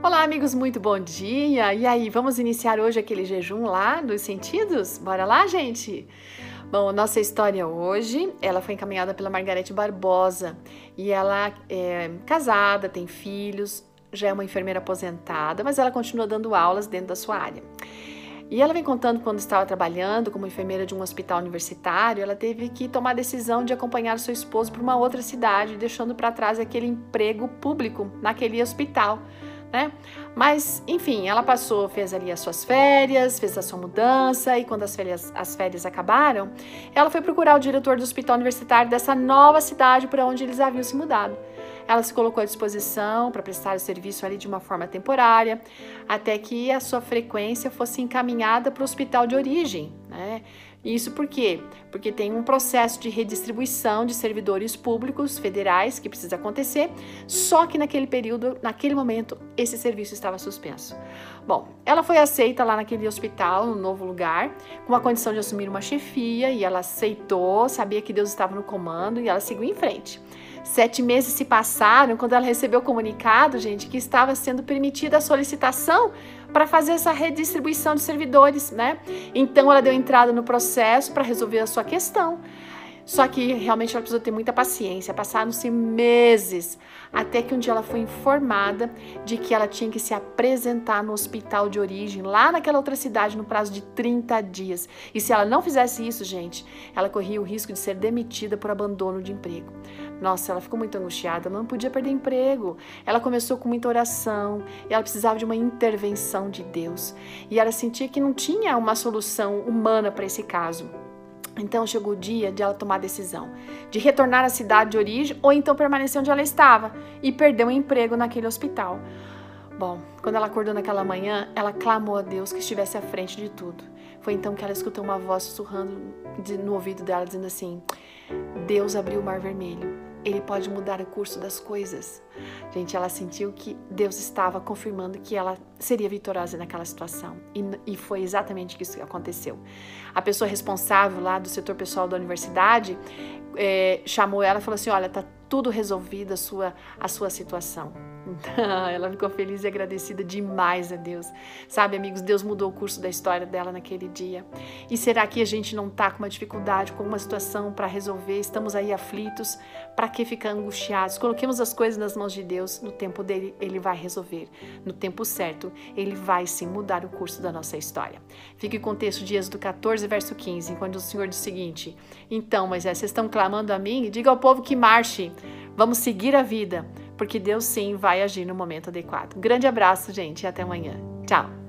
Olá, amigos, muito bom dia! E aí, vamos iniciar hoje aquele jejum lá dos sentidos? Bora lá, gente? Bom, nossa história hoje, ela foi encaminhada pela Margarete Barbosa e ela é casada, tem filhos, já é uma enfermeira aposentada, mas ela continua dando aulas dentro da sua área. E ela vem contando quando estava trabalhando como enfermeira de um hospital universitário, ela teve que tomar a decisão de acompanhar seu esposo para uma outra cidade, deixando para trás aquele emprego público naquele hospital né? Mas, enfim, ela passou, fez ali as suas férias, fez a sua mudança e quando as férias, as férias acabaram, ela foi procurar o diretor do hospital universitário dessa nova cidade para onde eles haviam se mudado. Ela se colocou à disposição para prestar o serviço ali de uma forma temporária, até que a sua frequência fosse encaminhada para o hospital de origem, né? Isso por quê? Porque tem um processo de redistribuição de servidores públicos federais que precisa acontecer, só que naquele período, naquele momento, esse serviço estava suspenso. Bom, ela foi aceita lá naquele hospital, no novo lugar, com a condição de assumir uma chefia e ela aceitou, sabia que Deus estava no comando e ela seguiu em frente. Sete meses se passaram quando ela recebeu o comunicado, gente, que estava sendo permitida a solicitação para fazer essa redistribuição de servidores, né? Então ela deu entrada no processo para resolver a sua questão. Só que realmente ela precisou ter muita paciência. Passaram-se meses até que um dia ela foi informada de que ela tinha que se apresentar no hospital de origem, lá naquela outra cidade, no prazo de 30 dias. E se ela não fizesse isso, gente, ela corria o risco de ser demitida por abandono de emprego. Nossa, ela ficou muito angustiada, não podia perder emprego. Ela começou com muita oração e ela precisava de uma intervenção de Deus. E ela sentia que não tinha uma solução humana para esse caso. Então chegou o dia de ela tomar a decisão de retornar à cidade de origem ou então permanecer onde ela estava e perder o emprego naquele hospital. Bom, quando ela acordou naquela manhã, ela clamou a Deus que estivesse à frente de tudo. Foi então que ela escutou uma voz sussurrando no ouvido dela, dizendo assim: Deus abriu o mar vermelho ele pode mudar o curso das coisas. Gente, ela sentiu que Deus estava confirmando que ela seria vitoriosa naquela situação. E, e foi exatamente isso que aconteceu. A pessoa responsável lá do setor pessoal da universidade é, chamou ela e falou assim: Olha, tá tudo resolvido a sua, a sua situação. ela ficou feliz e agradecida demais a Deus. Sabe, amigos, Deus mudou o curso da história dela naquele dia. E será que a gente não está com uma dificuldade, com uma situação para resolver? Estamos aí aflitos? Para que ficar angustiados? Coloquemos as coisas nas mãos de Deus. No tempo dele, ele vai resolver. No tempo certo, ele vai sim mudar o curso da nossa história. Fique com o texto de Êxodo 14, verso 15, quando o Senhor diz o seguinte: Então, Moisés, vocês estão clamando a mim? Diga ao povo que marche. Vamos seguir a vida porque Deus sim vai agir no momento adequado. Grande abraço, gente, e até amanhã. Tchau!